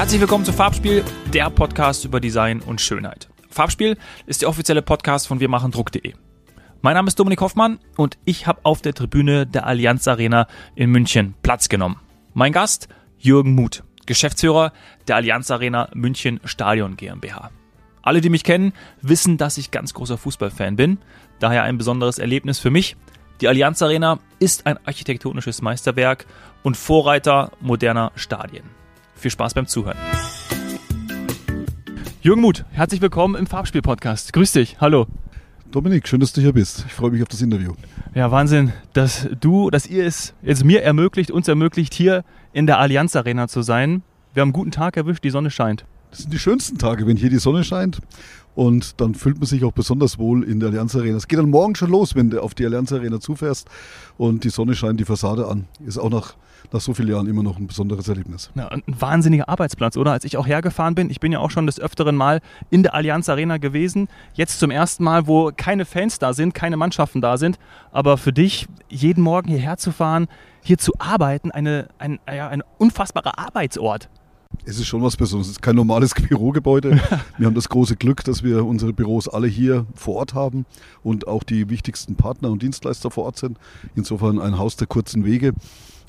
Herzlich willkommen zu Farbspiel, der Podcast über Design und Schönheit. Farbspiel ist der offizielle Podcast von wirmachendruck.de. Mein Name ist Dominik Hoffmann und ich habe auf der Tribüne der Allianz Arena in München Platz genommen. Mein Gast Jürgen Muth, Geschäftsführer der Allianz Arena München Stadion GmbH. Alle, die mich kennen, wissen, dass ich ganz großer Fußballfan bin. Daher ein besonderes Erlebnis für mich. Die Allianz Arena ist ein architektonisches Meisterwerk und Vorreiter moderner Stadien. Viel Spaß beim Zuhören. Jürgen Muth, herzlich willkommen im Farbspiel-Podcast. Grüß dich, hallo. Dominik, schön, dass du hier bist. Ich freue mich auf das Interview. Ja, Wahnsinn, dass du, dass ihr es jetzt mir ermöglicht, uns ermöglicht, hier in der Allianz Arena zu sein. Wir haben einen guten Tag erwischt, die Sonne scheint. Das sind die schönsten Tage, wenn hier die Sonne scheint. Und dann fühlt man sich auch besonders wohl in der Allianz Arena. Es geht dann morgen schon los, wenn du auf die Allianz Arena zufährst und die Sonne scheint die Fassade an. Ist auch nach, nach so vielen Jahren immer noch ein besonderes Erlebnis. Ja, ein wahnsinniger Arbeitsplatz, oder? Als ich auch hergefahren bin, ich bin ja auch schon des öfteren Mal in der Allianz Arena gewesen. Jetzt zum ersten Mal, wo keine Fans da sind, keine Mannschaften da sind. Aber für dich, jeden Morgen hierher zu fahren, hier zu arbeiten, eine, ein, ja, ein unfassbarer Arbeitsort. Es ist schon was Besonderes. Es ist kein normales Bürogebäude. Wir haben das große Glück, dass wir unsere Büros alle hier vor Ort haben und auch die wichtigsten Partner und Dienstleister vor Ort sind. Insofern ein Haus der kurzen Wege.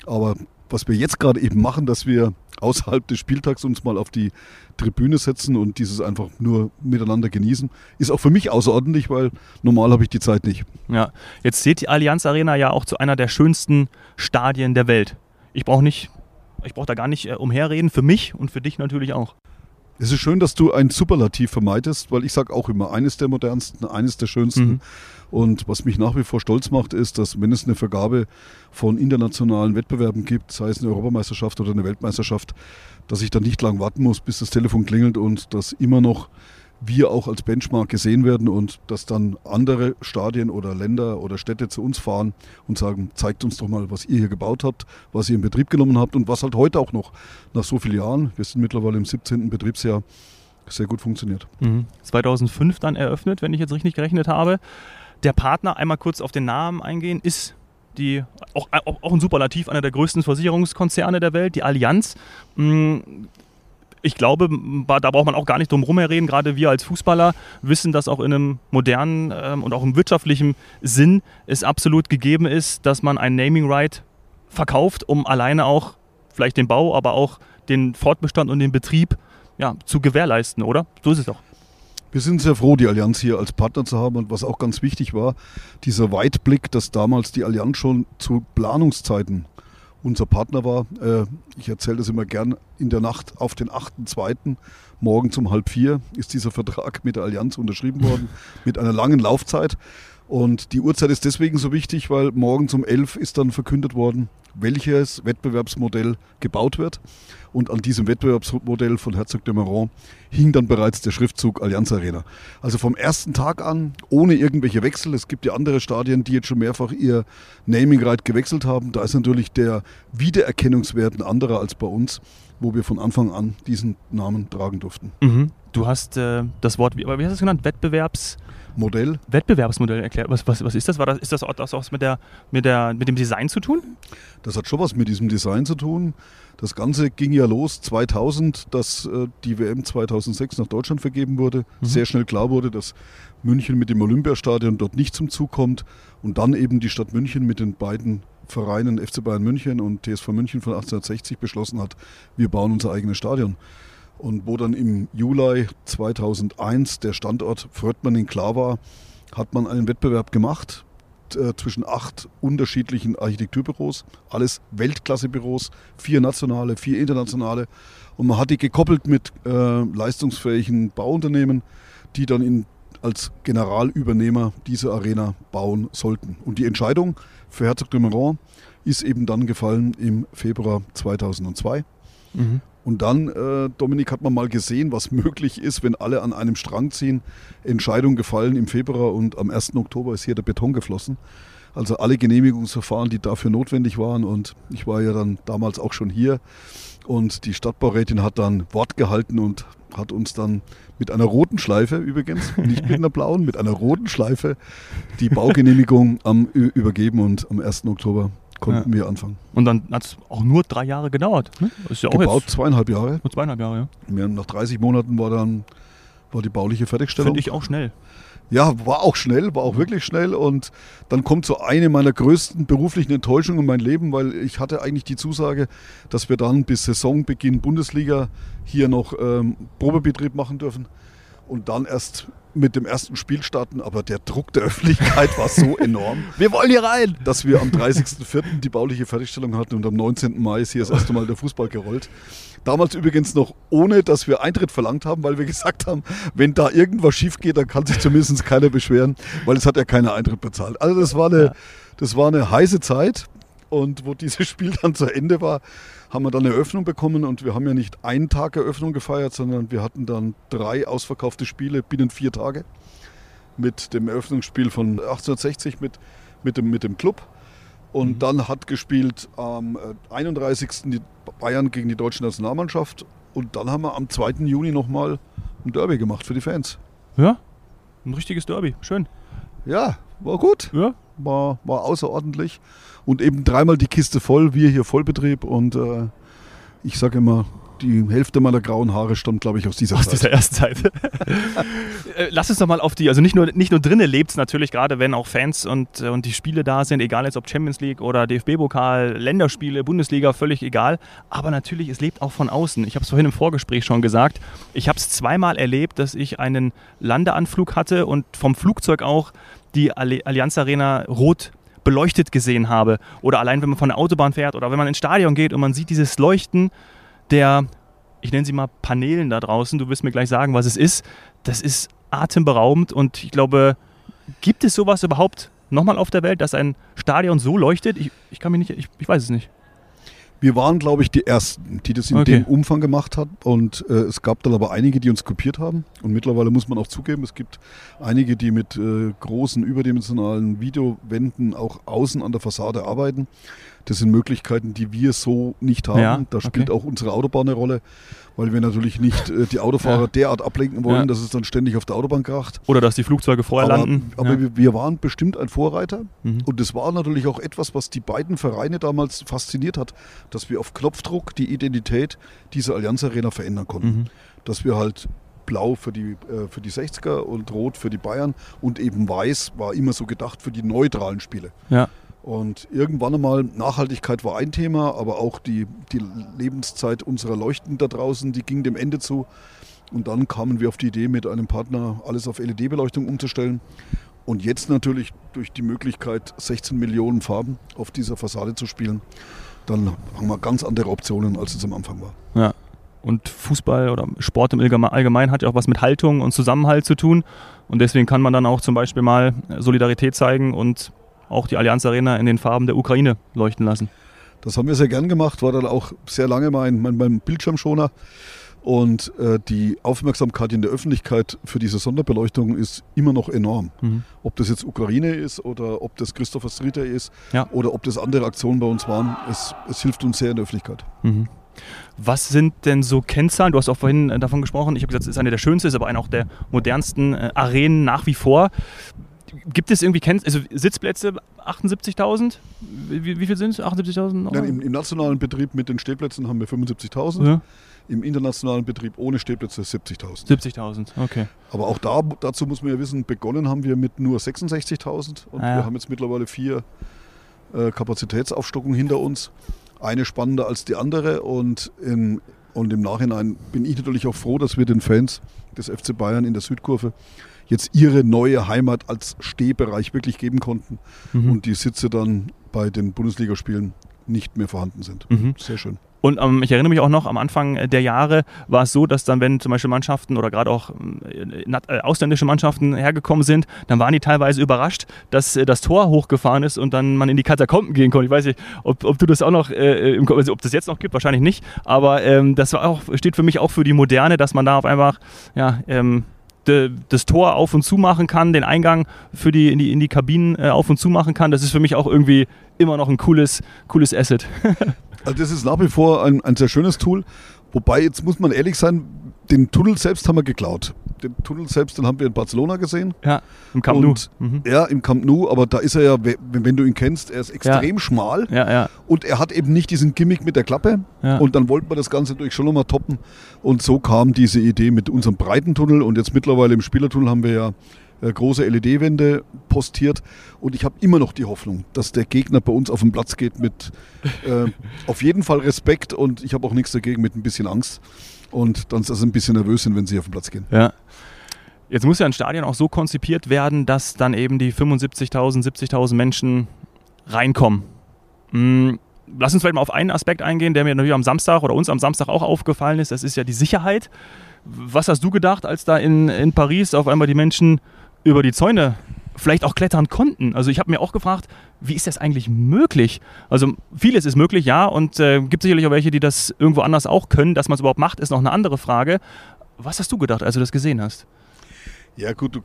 Aber was wir jetzt gerade eben machen, dass wir außerhalb des Spieltags uns mal auf die Tribüne setzen und dieses einfach nur miteinander genießen, ist auch für mich außerordentlich, weil normal habe ich die Zeit nicht. Ja, jetzt seht die Allianz Arena ja auch zu einer der schönsten Stadien der Welt. Ich brauche nicht ich brauche da gar nicht äh, umherreden, für mich und für dich natürlich auch. Es ist schön, dass du ein Superlativ vermeidest, weil ich sage auch immer, eines der modernsten, eines der schönsten. Mhm. Und was mich nach wie vor stolz macht, ist, dass wenn es eine Vergabe von internationalen Wettbewerben gibt, sei es eine Europameisterschaft oder eine Weltmeisterschaft, dass ich dann nicht lang warten muss, bis das Telefon klingelt und dass immer noch wir auch als Benchmark gesehen werden und dass dann andere Stadien oder Länder oder Städte zu uns fahren und sagen, zeigt uns doch mal, was ihr hier gebaut habt, was ihr in Betrieb genommen habt und was halt heute auch noch nach so vielen Jahren, wir sind mittlerweile im 17. Betriebsjahr, sehr gut funktioniert. Mhm. 2005 dann eröffnet, wenn ich jetzt richtig gerechnet habe. Der Partner, einmal kurz auf den Namen eingehen, ist die, auch, auch ein Superlativ, einer der größten Versicherungskonzerne der Welt, die Allianz. Ich glaube, da braucht man auch gar nicht drum rumreden. Gerade wir als Fußballer wissen, dass auch in einem modernen ähm, und auch im wirtschaftlichen Sinn es absolut gegeben ist, dass man ein Naming Right verkauft, um alleine auch vielleicht den Bau, aber auch den Fortbestand und den Betrieb ja, zu gewährleisten, oder? So ist es doch. Wir sind sehr froh, die Allianz hier als Partner zu haben und was auch ganz wichtig war, dieser Weitblick, dass damals die Allianz schon zu Planungszeiten unser Partner war. Äh, ich erzähle das immer gern, in der Nacht auf den 8.2. morgen um halb vier ist dieser Vertrag mit der Allianz unterschrieben worden, mit einer langen Laufzeit. Und die Uhrzeit ist deswegen so wichtig, weil morgen um 11 ist dann verkündet worden, welches Wettbewerbsmodell gebaut wird. Und an diesem Wettbewerbsmodell von Herzog de Meuron hing dann bereits der Schriftzug Allianz Arena. Also vom ersten Tag an, ohne irgendwelche Wechsel. Es gibt ja andere Stadien, die jetzt schon mehrfach ihr Naming Right gewechselt haben. Da ist natürlich der Wiedererkennungswert ein anderer als bei uns, wo wir von Anfang an diesen Namen tragen durften. Mhm. Du hast äh, das Wort, wie, wie hast du es genannt? Wettbewerbs... Modell. Wettbewerbsmodell erklärt. Was, was, was ist das? War das? Ist das auch, das auch mit, der, mit, der, mit dem Design zu tun? Das hat schon was mit diesem Design zu tun. Das Ganze ging ja los 2000, dass äh, die WM 2006 nach Deutschland vergeben wurde. Mhm. Sehr schnell klar wurde, dass München mit dem Olympiastadion dort nicht zum Zug kommt. Und dann eben die Stadt München mit den beiden Vereinen FC Bayern München und TSV München von 1860 beschlossen hat, wir bauen unser eigenes Stadion. Und wo dann im Juli 2001 der Standort Fröttmanning klar war, hat man einen Wettbewerb gemacht äh, zwischen acht unterschiedlichen Architekturbüros, alles Weltklassebüros, vier nationale, vier internationale. Und man hat die gekoppelt mit äh, leistungsfähigen Bauunternehmen, die dann in, als Generalübernehmer diese Arena bauen sollten. Und die Entscheidung für Herzog de Meuron ist eben dann gefallen im Februar 2002. Mhm. Und dann, äh, Dominik, hat man mal gesehen, was möglich ist, wenn alle an einem Strang ziehen. Entscheidung gefallen im Februar und am 1. Oktober ist hier der Beton geflossen. Also alle Genehmigungsverfahren, die dafür notwendig waren. Und ich war ja dann damals auch schon hier. Und die Stadtbaurätin hat dann Wort gehalten und hat uns dann mit einer roten Schleife übrigens, nicht mit einer blauen, mit einer roten Schleife die Baugenehmigung am, übergeben. Und am 1. Oktober konnten wir anfangen. Und dann hat es auch nur drei Jahre gedauert. Ne? Ist ja auch Gebaut jetzt zweieinhalb Jahre. Nur zweieinhalb Jahre, ja. Nach 30 Monaten war dann war die bauliche Fertigstellung. Finde ich auch schnell. Ja, war auch schnell, war auch wirklich schnell. Und dann kommt so eine meiner größten beruflichen Enttäuschungen in mein Leben, weil ich hatte eigentlich die Zusage, dass wir dann bis Saisonbeginn Bundesliga hier noch ähm, Probebetrieb machen dürfen und dann erst mit dem ersten Spiel starten, aber der Druck der Öffentlichkeit war so enorm. wir wollen hier rein! Dass wir am 30.04. die bauliche Fertigstellung hatten und am 19. Mai ist hier das erste Mal der Fußball gerollt. Damals übrigens noch ohne, dass wir Eintritt verlangt haben, weil wir gesagt haben, wenn da irgendwas schief geht, dann kann sich zumindest keiner beschweren, weil es hat ja keiner Eintritt bezahlt. Also das war eine, das war eine heiße Zeit und wo dieses Spiel dann zu Ende war, haben wir dann eine Eröffnung bekommen und wir haben ja nicht einen Tag Eröffnung gefeiert, sondern wir hatten dann drei ausverkaufte Spiele binnen vier Tage mit dem Eröffnungsspiel von 1860 mit, mit, dem, mit dem Club. Und mhm. dann hat gespielt am 31. Äh, die Bayern gegen die deutsche Nationalmannschaft. Und dann haben wir am 2. Juni nochmal ein Derby gemacht für die Fans. Ja, ein richtiges Derby. Schön. Ja, war gut. Ja. War, war außerordentlich und eben dreimal die Kiste voll, wir hier Vollbetrieb und äh, ich sage immer, die Hälfte meiner grauen Haare stammt, glaube ich, aus dieser aus Zeit. Aus dieser ersten Zeit. Äh, lass uns doch mal auf die, also nicht nur, nicht nur drinnen lebt es natürlich, gerade wenn auch Fans und, äh, und die Spiele da sind, egal jetzt ob Champions League oder DFB-Pokal, Länderspiele, Bundesliga, völlig egal. Aber natürlich, es lebt auch von außen. Ich habe es vorhin im Vorgespräch schon gesagt. Ich habe es zweimal erlebt, dass ich einen Landeanflug hatte und vom Flugzeug auch die Allianz Arena rot beleuchtet gesehen habe. Oder allein, wenn man von der Autobahn fährt oder wenn man ins Stadion geht und man sieht dieses Leuchten der, ich nenne sie mal Paneelen da draußen, du wirst mir gleich sagen, was es ist. Das ist atemberaubend und ich glaube, gibt es sowas überhaupt nochmal auf der Welt, dass ein Stadion so leuchtet? Ich, ich kann mich nicht, ich, ich weiß es nicht. Wir waren, glaube ich, die Ersten, die das in okay. dem Umfang gemacht haben. Und äh, es gab dann aber einige, die uns kopiert haben. Und mittlerweile muss man auch zugeben, es gibt einige, die mit äh, großen überdimensionalen Videowänden auch außen an der Fassade arbeiten. Das sind Möglichkeiten, die wir so nicht haben. Ja, da spielt okay. auch unsere Autobahn eine Rolle, weil wir natürlich nicht äh, die Autofahrer ja. derart ablenken wollen, ja. dass es dann ständig auf der Autobahn kracht. Oder dass die Flugzeuge vorher aber, landen. Aber wir, wir, waren bestimmt ein Vorreiter mhm. und das war natürlich auch etwas, was die beiden Vereine damals fasziniert hat, dass wir auf Knopfdruck die Identität dieser Allianz Arena verändern konnten. Mhm. Dass wir halt blau für die, äh, für die 60er und rot für die Bayern und eben weiß war immer so gedacht für die neutralen Spiele. Ja. Und irgendwann einmal, Nachhaltigkeit war ein Thema, aber auch die, die Lebenszeit unserer Leuchten da draußen, die ging dem Ende zu. Und dann kamen wir auf die Idee, mit einem Partner alles auf LED-Beleuchtung umzustellen. Und jetzt natürlich durch die Möglichkeit, 16 Millionen Farben auf dieser Fassade zu spielen, dann haben wir ganz andere Optionen, als es am Anfang war. Ja. Und Fußball oder Sport im Allgemeinen hat ja auch was mit Haltung und Zusammenhalt zu tun. Und deswegen kann man dann auch zum Beispiel mal Solidarität zeigen und auch die Allianz Arena in den Farben der Ukraine leuchten lassen. Das haben wir sehr gern gemacht, war dann auch sehr lange mein, mein, mein Bildschirmschoner. Und äh, die Aufmerksamkeit in der Öffentlichkeit für diese Sonderbeleuchtung ist immer noch enorm. Mhm. Ob das jetzt Ukraine ist oder ob das Christopher Streeter ist ja. oder ob das andere Aktionen bei uns waren, es, es hilft uns sehr in der Öffentlichkeit. Mhm. Was sind denn so Kennzahlen? Du hast auch vorhin äh, davon gesprochen. Ich habe gesagt, es ist eine der schönsten, ist aber eine auch der modernsten äh, Arenen nach wie vor gibt es irgendwie Kenn also Sitzplätze 78.000? Wie, wie, viel sind es? 78.000? Ja, im, im, nationalen Betrieb mit den Stehplätzen haben wir 75.000. Ja. Im internationalen Betrieb ohne Stehplätze 70.000. 70.000, okay. Aber auch da, dazu muss man ja wissen, begonnen haben wir mit nur 66.000 und ah, ja. wir haben jetzt mittlerweile vier äh, Kapazitätsaufstockungen hinter uns. Eine spannender als die andere und, in, und im Nachhinein bin ich natürlich auch froh, dass wir den Fans des FC Bayern in der Südkurve jetzt ihre neue Heimat als Stehbereich wirklich geben konnten mhm. und die Sitze dann bei den Bundesligaspielen nicht mehr vorhanden sind. Mhm. Sehr schön. Und ähm, ich erinnere mich auch noch, am Anfang der Jahre war es so, dass dann, wenn zum Beispiel Mannschaften oder gerade auch äh, äh, ausländische Mannschaften hergekommen sind, dann waren die teilweise überrascht, dass äh, das Tor hochgefahren ist und dann man in die Katakomben gehen konnte. Ich weiß nicht, ob, ob du das auch noch, äh, im, also ob das jetzt noch gibt, wahrscheinlich nicht, aber ähm, das war auch, steht für mich auch für die Moderne, dass man da auf einfach, ja, ähm, das Tor auf und zu machen kann, den Eingang für die, in, die, in die Kabinen äh, auf und zu machen kann. Das ist für mich auch irgendwie immer noch ein cooles, cooles Asset. also das ist nach wie vor ein, ein sehr schönes Tool. Wobei, jetzt muss man ehrlich sein, den Tunnel selbst haben wir geklaut. Den Tunnel selbst, den haben wir in Barcelona gesehen. Ja, im Camp Nou. Und, Ja, im Camp Nou, aber da ist er ja, wenn, du ihn kennst, er ist extrem schmal Ja, ja. und er hat eben nicht diesen Gimmick mit der Klappe. Ja. Und dann wollten wir das Ganze natürlich schon nochmal toppen. Und so kam diese Idee mit unserem breiten Tunnel und jetzt mittlerweile im Spielertunnel haben wir ja äh, große LED-Wände postiert und ich habe immer noch die Hoffnung, dass der Gegner bei uns auf den Platz geht mit äh, auf jeden Fall Respekt und ich habe auch nichts dagegen mit ein bisschen Angst und dann dass sie ein bisschen nervös sind, wenn sie auf den Platz gehen. Ja. Jetzt muss ja ein Stadion auch so konzipiert werden, dass dann eben die 75.000, 70.000 Menschen reinkommen. Hm, Lass uns vielleicht mal auf einen Aspekt eingehen, der mir natürlich am Samstag oder uns am Samstag auch aufgefallen ist. Das ist ja die Sicherheit. Was hast du gedacht, als da in, in Paris auf einmal die Menschen über die Zäune vielleicht auch klettern konnten? Also ich habe mir auch gefragt, wie ist das eigentlich möglich? Also vieles ist möglich, ja, und äh, gibt sicherlich auch welche, die das irgendwo anders auch können. Dass man es überhaupt macht, ist noch eine andere Frage. Was hast du gedacht, als du das gesehen hast? Ja gut, du,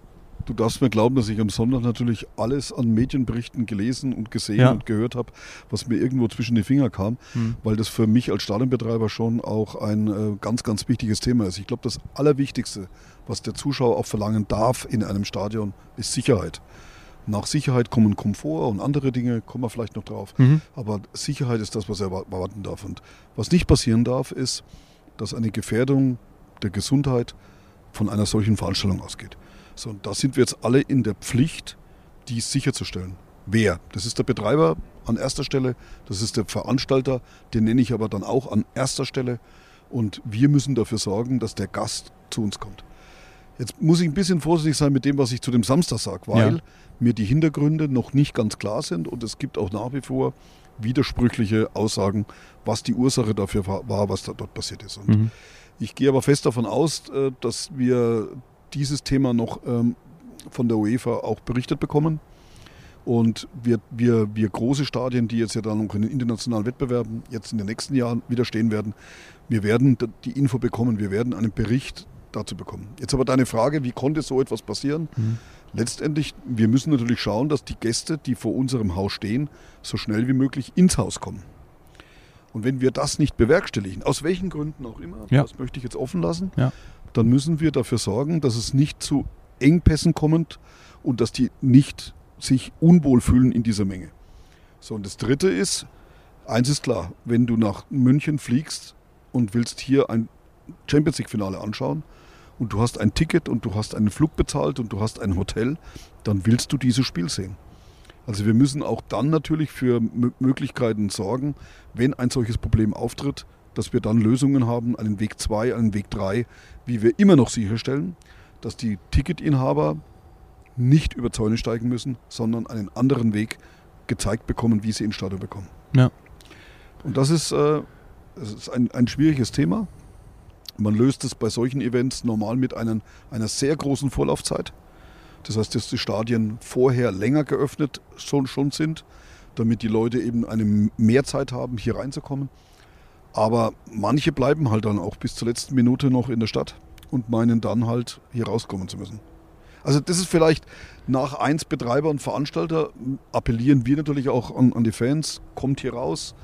du darfst mir glauben, dass ich am Sonntag natürlich alles an Medienberichten gelesen und gesehen Ja. und gehört habe, was mir irgendwo zwischen die Finger kam, Hm. weil das für mich als Stadionbetreiber schon auch ein äh, ganz, ganz wichtiges Thema ist. Ich glaube, das Allerwichtigste, was der Zuschauer auch verlangen darf in einem Stadion, ist Sicherheit. Nach Sicherheit kommen Komfort und andere Dinge, kommen wir vielleicht noch drauf. Mhm. Aber Sicherheit ist das, was er erwarten darf. Und was nicht passieren darf, ist, dass eine Gefährdung der Gesundheit von einer solchen Veranstaltung ausgeht. So, und da sind wir jetzt alle in der Pflicht, dies sicherzustellen. Wer? Das ist der Betreiber an erster Stelle, das ist der Veranstalter, den nenne ich aber dann auch an erster Stelle. Und wir müssen dafür sorgen, dass der Gast zu uns kommt. Jetzt muss ich ein bisschen vorsichtig sein mit dem, was ich zu dem Samstag sage, weil Ja. mir die Hintergründe noch nicht ganz klar sind und es gibt auch nach wie vor widersprüchliche Aussagen, was die Ursache dafür war, was da dort passiert ist. Mhm. ich gehe aber fest davon aus, äh, dass wir dieses Thema noch ähm, von der UEFA auch berichtet bekommen. Und wir, wir, wir große Stadien, die jetzt ja dann noch in den internationalen Wettbewerben jetzt in den nächsten Jahren wieder stehen werden, wir werden die Info bekommen, wir werden einen Bericht dazu bekommen. Jetzt aber deine Frage, wie konnte so etwas passieren? Mhm. Letztendlich, wir müssen natürlich schauen, dass die Gäste, die vor unserem Haus stehen, so schnell wie möglich ins Haus kommen. Und wenn wir das nicht bewerkstelligen, aus welchen Gründen auch immer, Ja. das möchte ich jetzt offen lassen, Ja. dann müssen wir dafür sorgen, dass es nicht zu Engpässen kommt und dass die nicht sich unwohl fühlen in dieser Menge. So, und das Dritte ist, eins ist klar, wenn du nach München fliegst und willst hier ein Champions League-Finale anschauen und du hast ein Ticket und du hast einen Flug bezahlt und du hast ein Hotel, dann willst du dieses Spiel sehen. Also wir müssen auch dann natürlich für Mö- Möglichkeiten sorgen, wenn ein solches Problem auftritt, dass wir dann Lösungen haben, einen Weg 2, einen Weg 3, wie wir immer noch sicherstellen, dass die Ticketinhaber nicht über Zäune steigen müssen, sondern einen anderen Weg gezeigt bekommen, wie sie ins Stadion bekommen. Ja. Und das ist, äh, das ist ein, ein schwieriges Thema. Man löst es bei solchen Events normal mit einem, einer sehr großen Vorlaufzeit. Das heißt, dass die Stadien vorher länger geöffnet schon, schon sind, damit die Leute eben eine Mehrzeit haben, hier reinzukommen. Aber manche bleiben halt dann auch bis zur letzten Minute noch in der Stadt und meinen dann halt hier rauskommen zu müssen. Also das ist vielleicht nach eins Betreiber und Veranstalter appellieren wir natürlich auch an, an die Fans, kommt hier raus.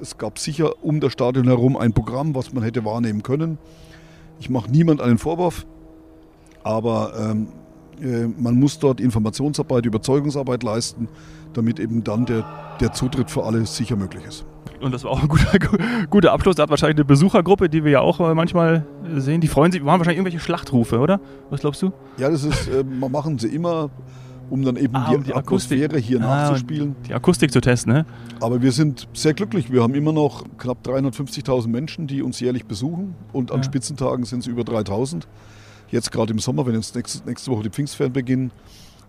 Es gab sicher um das Stadion herum ein Programm, was man hätte wahrnehmen können. Ich mache niemand einen Vorwurf, aber ähm, äh, man muss dort Informationsarbeit, Überzeugungsarbeit leisten, damit eben dann der, der Zutritt für alle sicher möglich ist. Und das war auch ein guter, guter Abschluss. Da hat wahrscheinlich eine Besuchergruppe, die wir ja auch äh, manchmal sehen, die freuen sich. Wir haben wahrscheinlich irgendwelche Schlachtrufe, oder? Was glaubst du? Ja, das ist, äh, machen sie immer, um dann eben Ah, die, um die Akustik. Atmosphäre hier Ah, nachzuspielen. Die Akustik zu testen, ne? Aber wir sind sehr glücklich. Wir haben immer noch knapp 350.000 Menschen, die uns jährlich besuchen. Und an Ja. Spitzentagen sind es über 3.000. Jetzt gerade im Sommer, wenn jetzt nächste, nächste Woche die Pfingstferien beginnen,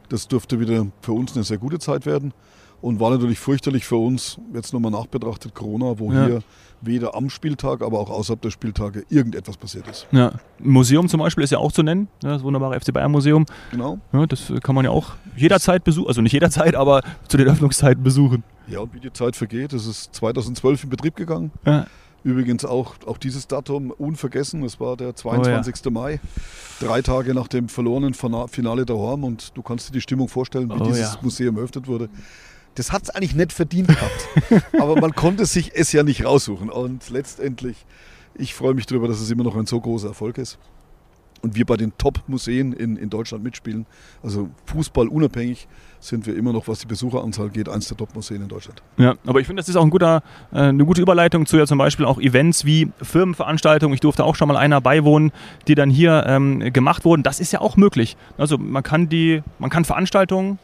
das dürfte wieder für uns eine sehr gute Zeit werden. Und war natürlich fürchterlich für uns, jetzt nochmal nachbetrachtet, Corona, wo Ja. hier weder am Spieltag, aber auch außerhalb der Spieltage irgendetwas passiert ist. Ja. Ein Museum zum Beispiel ist ja auch zu nennen, ne? das wunderbare FC Bayern Museum. Genau. Ja, das kann man ja auch jederzeit besuchen, also nicht jederzeit, aber zu den Öffnungszeiten besuchen. Ja, und wie die Zeit vergeht, es ist 2012 in Betrieb gegangen. Ja. Übrigens auch, auch dieses Datum unvergessen, es war der 22. Mai, drei Tage nach dem verlorenen Fina- Finale der Horm und du kannst dir die Stimmung vorstellen, wie Oh dieses ja. Museum eröffnet wurde. Das hat es eigentlich nicht verdient gehabt, aber man konnte sich es ja nicht raussuchen und letztendlich, ich freue mich darüber, dass es immer noch ein so großer Erfolg ist und wir bei den Top-Museen in, in Deutschland mitspielen. Also Fußball unabhängig sind wir immer noch, was die Besucheranzahl geht, eins der Top-Museen in Deutschland. Ja, aber ich finde, das ist auch ein guter, äh, eine gute Überleitung zu ja zum Beispiel auch Events wie Firmenveranstaltungen. Ich durfte auch schon mal einer beiwohnen, die dann hier ähm, gemacht wurden. Das ist ja auch möglich. Also man kann die, man kann Veranstaltungen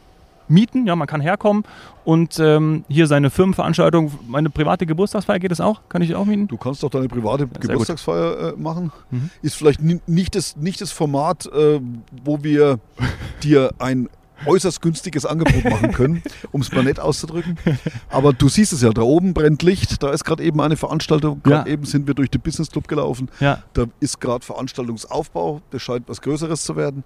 mieten, ja, man kann herkommen und ähm, hier seine Firmenveranstaltung, meine private Geburtstagsfeier geht das auch? Kann ich auch mieten? Du kannst auch deine private ja, Geburtstagsfeier äh, machen. Mhm. Ist vielleicht nicht das, nicht das Format, äh, wo wir dir ein äußerst günstiges Angebot machen können, um es mal nett auszudrücken. Aber du siehst es ja, da oben brennt Licht, da ist gerade eben eine Veranstaltung, gerade ja. eben sind wir durch den Business Club gelaufen. Ja. Da ist gerade Veranstaltungsaufbau, das scheint was Größeres zu werden.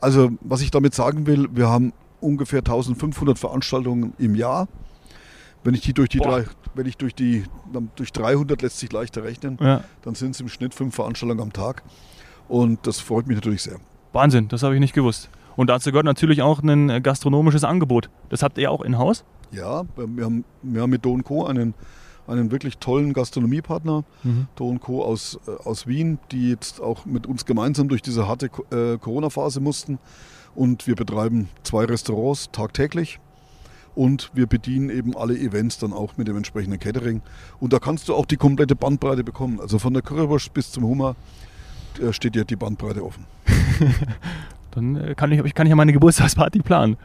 Also, was ich damit sagen will, wir haben ungefähr 1500 Veranstaltungen im Jahr. Wenn ich die durch die drei, wenn ich durch die durch 300 lässt sich leichter rechnen, ja. dann sind es im Schnitt fünf Veranstaltungen am Tag und das freut mich natürlich sehr. Wahnsinn, das habe ich nicht gewusst. Und dazu gehört natürlich auch ein äh, gastronomisches Angebot. Das habt ihr auch in Haus? Ja, wir haben, wir haben mit Do Co. einen, einen wirklich tollen Gastronomiepartner, mhm. Do Co. Aus, äh, aus Wien, die jetzt auch mit uns gemeinsam durch diese harte äh, Corona-Phase mussten. Und wir betreiben zwei Restaurants tagtäglich. Und wir bedienen eben alle Events dann auch mit dem entsprechenden Catering. Und da kannst du auch die komplette Bandbreite bekommen. Also von der Currywurst bis zum Hummer steht dir die Bandbreite offen. Dann äh, kann ich, kann ich ja meine Geburtstagsparty planen.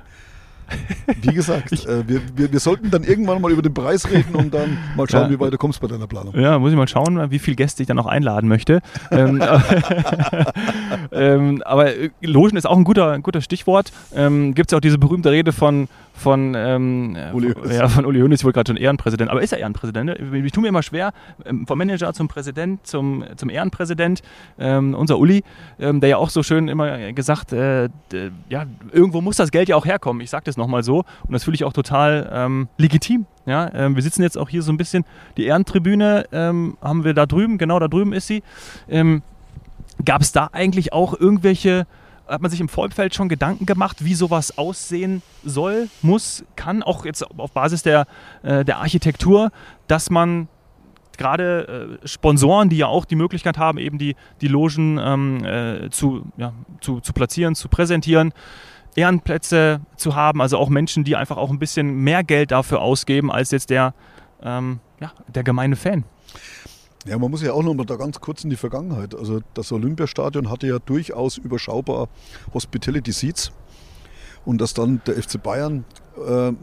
Wie gesagt, äh, wir, wir, wir, sollten dann irgendwann mal über den Preis reden und dann mal schauen, ja. wie weit du kommst bei deiner Planung. Ja, muss ich mal schauen, wie viele Gäste ich dann auch einladen möchte. ähm, ähm, aber äh, Logen ist auch ein guter, ein guter Stichwort. Ähm, Gibt es ja auch diese berühmte Rede von von, ähm, Uli ja, von Uli Hoeneß, ich wollte gerade schon Ehrenpräsident, aber ist er Ehrenpräsident? Ich tue mir immer schwer, ähm, vom Manager zum Präsident, zum, zum Ehrenpräsident, ähm, unser Uli, ähm, der ja auch so schön immer gesagt, äh, ja, irgendwo muss das Geld ja auch herkommen, ich sage das nochmal so und das fühle ich auch total ähm, legitim. Ja, ähm, wir sitzen jetzt auch hier so ein bisschen, die Ehrentribüne haben wir da drüben, genau da drüben ist sie. Gab es da eigentlich auch irgendwelche hat man sich im Vorfeld schon Gedanken gemacht, wie sowas aussehen soll, muss, kann, auch jetzt auf Basis der, äh, der Architektur, dass man gerade äh, Sponsoren, die ja auch die Möglichkeit haben, eben die, die Logen ähm, äh, zu, ja, zu, zu platzieren, zu präsentieren, Ehrenplätze zu haben, also auch Menschen, die einfach auch ein bisschen mehr Geld dafür ausgeben als jetzt der, ähm, ja, der gemeine Fan. Ja, man muss ja auch noch mal da ganz kurz in die Vergangenheit. Also das Olympiastadion hatte ja durchaus überschaubar Hospitality Seats. Und dass dann der FC Bayern äh,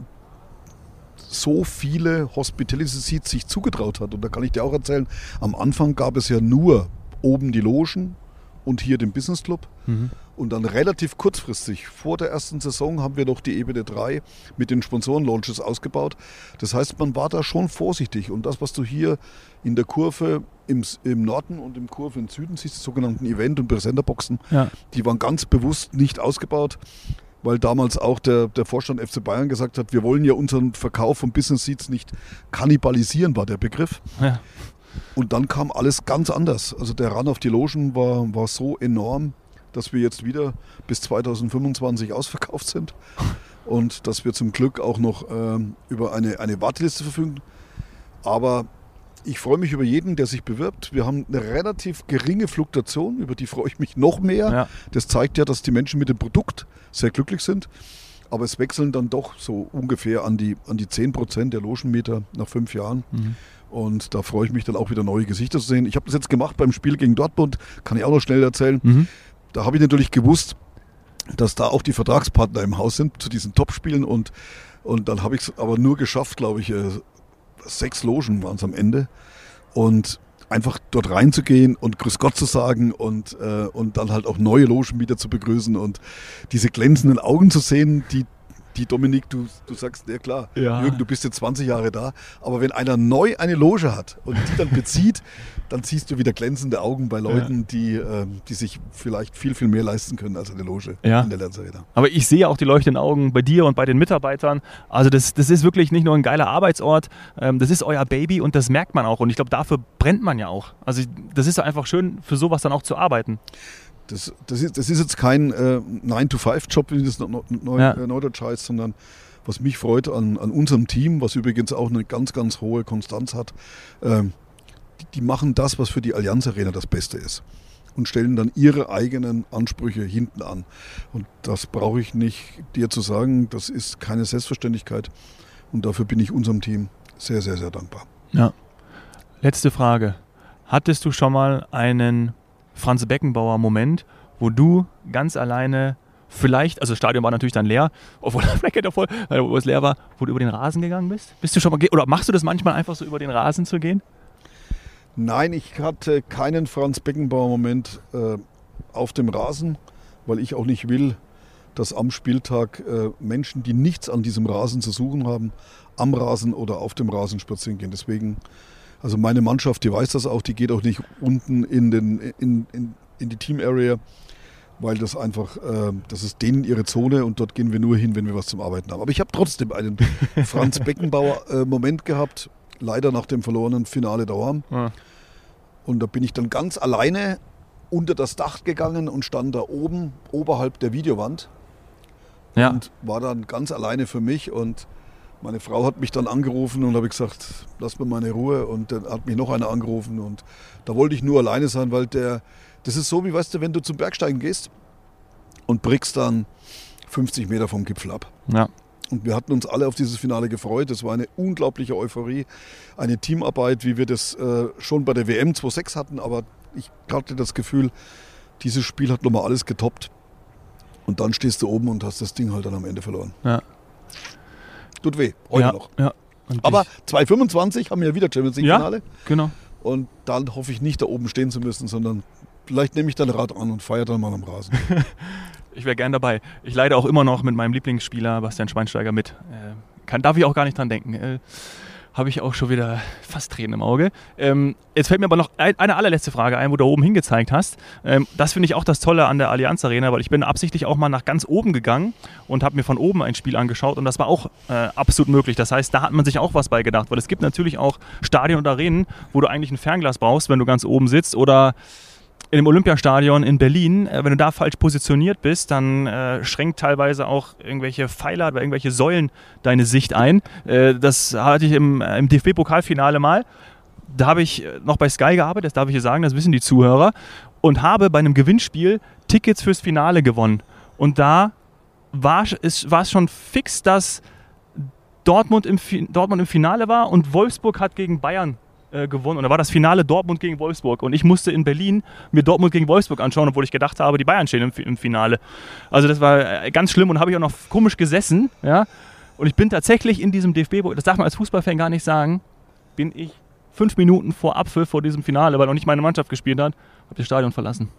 so viele Hospitality Seats sich zugetraut hat. Und da kann ich dir auch erzählen, am Anfang gab es ja nur oben die Logen und hier den Business Club. Mhm. Und dann relativ kurzfristig, vor der ersten Saison, haben wir noch die Ebene 3 mit den Sponsoren-Launches ausgebaut. Das heißt, man war da schon vorsichtig. Und das, was du hier in der Kurve im, im Norden und im Kurve im Süden siehst, die sogenannten Event- und Präsenterboxen, ja. die waren ganz bewusst nicht ausgebaut weil damals auch der, der Vorstand FC Bayern gesagt hat, wir wollen ja unseren Verkauf von Business Seats nicht kannibalisieren, war der Begriff. Ja. Und dann kam alles ganz anders. Also der Run auf die Logen war, war so enorm, dass wir jetzt wieder bis 2025 ausverkauft sind und dass wir zum Glück auch noch ähm, über eine, eine Warteliste verfügen. Aber ich freue mich über jeden, der sich bewirbt. Wir haben eine relativ geringe Fluktuation, über die freue ich mich noch mehr. Ja. Das zeigt ja, dass die Menschen mit dem Produkt sehr glücklich sind. Aber es wechseln dann doch so ungefähr an die, an die 10 Prozent der Logenmeter nach fünf Jahren. Mhm. Und da freue ich mich dann auch wieder neue Gesichter zu sehen. Ich habe das jetzt gemacht beim Spiel gegen Dortmund, kann ich auch noch schnell erzählen. Mhm. Da habe ich natürlich gewusst, dass da auch die Vertragspartner im Haus sind zu diesen Topspielen und, und dann habe ich es aber nur geschafft, glaube ich, äh, sechs Logen waren es am Ende und einfach dort reinzugehen und Grüß Gott zu sagen und, äh, und dann halt auch neue Logen wieder zu begrüßen und diese glänzenden Augen zu sehen, die die Dominik, du, du sagst, ja klar, ja. Jürgen, du bist jetzt 20 Jahre da, aber wenn einer neu eine Loge hat und die dann bezieht, dann siehst du wieder glänzende Augen bei Leuten, ja. die, äh, die sich vielleicht viel, viel mehr leisten können als eine Loge ja. in der Lernarena. Aber ich sehe auch die leuchtenden Augen bei dir und bei den Mitarbeitern. Also das, das ist wirklich nicht nur ein geiler Arbeitsort, ähm, das ist euer Baby und das merkt man auch. Und ich glaube, dafür brennt man ja auch. Also das ist einfach schön, für sowas dann auch zu arbeiten. Das, das, ist, das ist jetzt kein äh, 9-to-5-Job, wie das neu, ja. äh, Neudeutsch heißt, sondern was mich freut an, an unserem Team, was übrigens auch eine ganz, ganz hohe Konstanz hat, äh, die, die, machen das, was für die Allianz Arena das Beste ist. und stellen dann ihre eigenen Ansprüche hinten an. Und das brauche ich nicht dir zu sagen, das ist keine Selbstverständlichkeit. Und dafür bin ich unserem Team sehr, sehr, sehr dankbar. Ja. Letzte Frage. Hattest du schon mal einen Franz Beckenbauer Moment, wo du ganz alleine vielleicht, also das Stadion war natürlich dann leer, obwohl der Fleck voll, wo es leer war, wo du über den Rasen gegangen bist? Bist du schon mal, oder machst du das manchmal einfach so über den Rasen zu gehen? Nein, ich hatte keinen Franz Beckenbauer-Moment äh, auf dem Rasen, weil ich auch nicht will, dass am Spieltag äh, Menschen, die nichts an diesem Rasen zu suchen haben, am Rasen oder auf dem Rasen spazieren gehen. Deswegen, also meine Mannschaft, die weiß das auch, die geht auch nicht unten in, den, in, in, in die Team-Area, weil das einfach, äh, das ist denen ihre Zone und dort gehen wir nur hin, wenn wir was zum Arbeiten haben. Aber ich habe trotzdem einen Franz Beckenbauer-Moment gehabt, leider nach dem verlorenen Finale Dauern. Ja. Und da bin ich dann ganz alleine unter das Dach gegangen und stand da oben, oberhalb der Videowand. Ja. Und war dann ganz alleine für mich. Und meine Frau hat mich dann angerufen und habe gesagt, lass mir meine Ruhe. Und dann hat mich noch einer angerufen. Und da wollte ich nur alleine sein, weil der, das ist so, wie weißt du, wenn du zum Bergsteigen gehst und brickst dann 50 Meter vom Gipfel ab. Ja. Und wir hatten uns alle auf dieses Finale gefreut. Es war eine unglaubliche Euphorie, eine Teamarbeit, wie wir das äh, schon bei der WM 2.6 hatten. Aber ich hatte das Gefühl, dieses Spiel hat nochmal alles getoppt. Und dann stehst du oben und hast das Ding halt dann am Ende verloren. Ja. Tut weh, heute ja, noch. Ja. Aber 2.25 haben wir ja wieder Champions League-Finale. Ja, genau. Und dann hoffe ich nicht, da oben stehen zu müssen, sondern vielleicht nehme ich dann Rad an und feiere dann mal am Rasen. Ich wäre gern dabei. Ich leide auch immer noch mit meinem Lieblingsspieler Bastian Schweinsteiger mit. Äh, kann, darf ich auch gar nicht dran denken. Äh, Habe ich auch schon wieder fast Tränen im Auge. Ähm, jetzt fällt mir aber noch eine allerletzte Frage ein, wo du oben hingezeigt hast. Ähm, das finde ich auch das Tolle an der Allianz Arena, weil ich bin absichtlich auch mal nach ganz oben gegangen und habe mir von oben ein Spiel angeschaut und das war auch äh, absolut möglich. Das heißt, da hat man sich auch was bei gedacht, weil es gibt natürlich auch Stadien und Arenen, wo du eigentlich ein Fernglas brauchst, wenn du ganz oben sitzt oder in dem Olympiastadion in Berlin, äh, wenn du da falsch positioniert bist, dann äh, schränkt teilweise auch irgendwelche Pfeiler oder irgendwelche Säulen deine Sicht ein. Äh, das hatte ich im, äh, im DFB-Pokalfinale mal. Da habe ich äh, noch bei Sky gearbeitet, das darf ich hier sagen, das wissen die Zuhörer, und habe bei einem Gewinnspiel Tickets fürs Finale gewonnen. Und da war es schon fix, dass Dortmund im, Dortmund im Finale war und Wolfsburg hat gegen Bayern äh, gewonnen. Und da war das Finale Dortmund gegen Wolfsburg. Und ich musste in Berlin mir Dortmund gegen Wolfsburg anschauen, obwohl ich gedacht habe, die Bayern stehen im, im Finale. Also das war äh, ganz schlimm und habe ich auch noch komisch gesessen. Ja? Und ich bin tatsächlich in diesem DFB, das darf man als Fußballfan gar nicht sagen, bin ich fünf Minuten vor Apfel vor diesem Finale, weil noch nicht meine Mannschaft gespielt hat, habe das Stadion verlassen.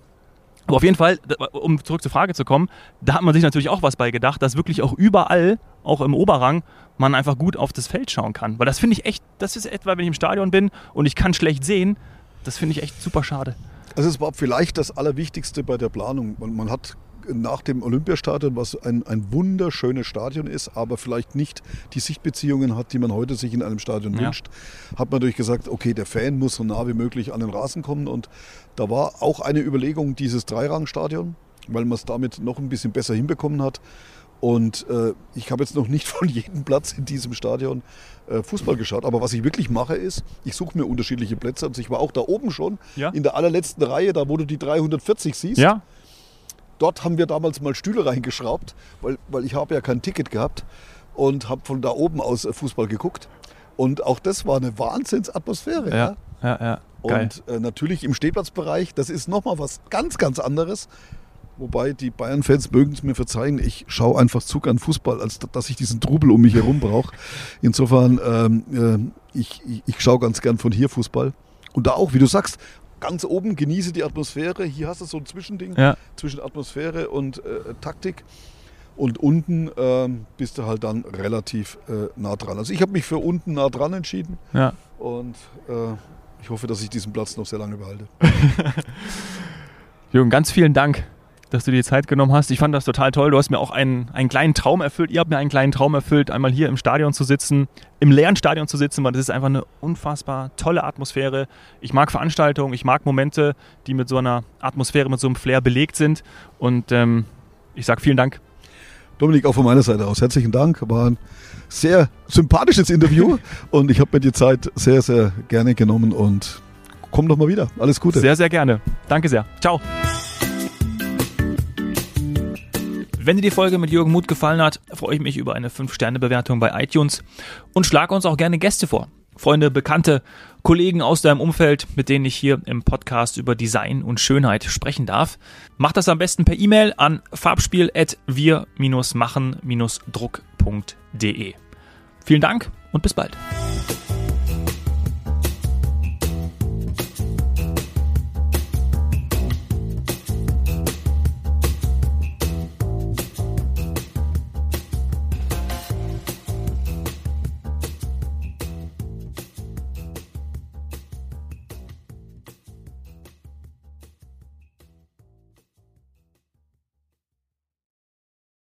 Aber auf jeden Fall, um zurück zur Frage zu kommen, da hat man sich natürlich auch was bei gedacht, dass wirklich auch überall, auch im Oberrang, man einfach gut auf das Feld schauen kann. Weil das finde ich echt, das ist etwa, wenn ich im Stadion bin und ich kann schlecht sehen, das finde ich echt super schade. Also es war vielleicht das Allerwichtigste bei der Planung. Man, man hat nach dem Olympiastadion, was ein, ein wunderschönes Stadion ist, aber vielleicht nicht die Sichtbeziehungen hat, die man heute sich in einem Stadion ja. wünscht, hat man natürlich gesagt, okay, der Fan muss so nah wie möglich an den Rasen kommen. Und da war auch eine Überlegung, dieses Dreirangstadion, weil man es damit noch ein bisschen besser hinbekommen hat. Und äh, ich habe jetzt noch nicht von jedem Platz in diesem Stadion äh, Fußball geschaut. Aber was ich wirklich mache, ist, ich suche mir unterschiedliche Plätze. Und ich war auch da oben schon, ja. in der allerletzten Reihe, da wo du die 340 siehst. Ja. Dort haben wir damals mal Stühle reingeschraubt, weil, weil ich habe ja kein Ticket gehabt und habe von da oben aus äh, Fußball geguckt. Und auch das war eine Wahnsinnsatmosphäre. Ja, ja, ja. Geil. Und äh, natürlich im Stehplatzbereich, das ist nochmal was ganz, ganz anderes. Wobei die Bayern-Fans mögen es mir verzeihen, ich schaue einfach zu gern Fußball, als dass ich diesen Trubel um mich herum brauche. Insofern, ähm, äh, ich, ich, ich schaue ganz gern von hier Fußball. Und da auch, wie du sagst, ganz oben genieße die Atmosphäre. Hier hast du so ein Zwischending ja. zwischen Atmosphäre und äh, Taktik. Und unten äh, bist du halt dann relativ äh, nah dran. Also ich habe mich für unten nah dran entschieden. Ja. Und äh, ich hoffe, dass ich diesen Platz noch sehr lange behalte. Jürgen, ganz vielen Dank dass du dir Zeit genommen hast. Ich fand das total toll. Du hast mir auch einen, einen kleinen Traum erfüllt. Ihr habt mir einen kleinen Traum erfüllt, einmal hier im Stadion zu sitzen, im leeren Stadion zu sitzen, weil das ist einfach eine unfassbar tolle Atmosphäre. Ich mag Veranstaltungen, ich mag Momente, die mit so einer Atmosphäre, mit so einem Flair belegt sind. Und ähm, ich sage vielen Dank. Dominik, auch von meiner Seite aus herzlichen Dank. War ein sehr sympathisches Interview und ich habe mir die Zeit sehr, sehr gerne genommen und komm doch mal wieder. Alles Gute. Sehr, sehr gerne. Danke sehr. Ciao. Wenn dir die Folge mit Jürgen Muth gefallen hat, freue ich mich über eine 5-Sterne-Bewertung bei iTunes und schlage uns auch gerne Gäste vor. Freunde, Bekannte, Kollegen aus deinem Umfeld, mit denen ich hier im Podcast über Design und Schönheit sprechen darf. Mach das am besten per E-Mail an farbspiel.wir-machen-druck.de. Vielen Dank und bis bald.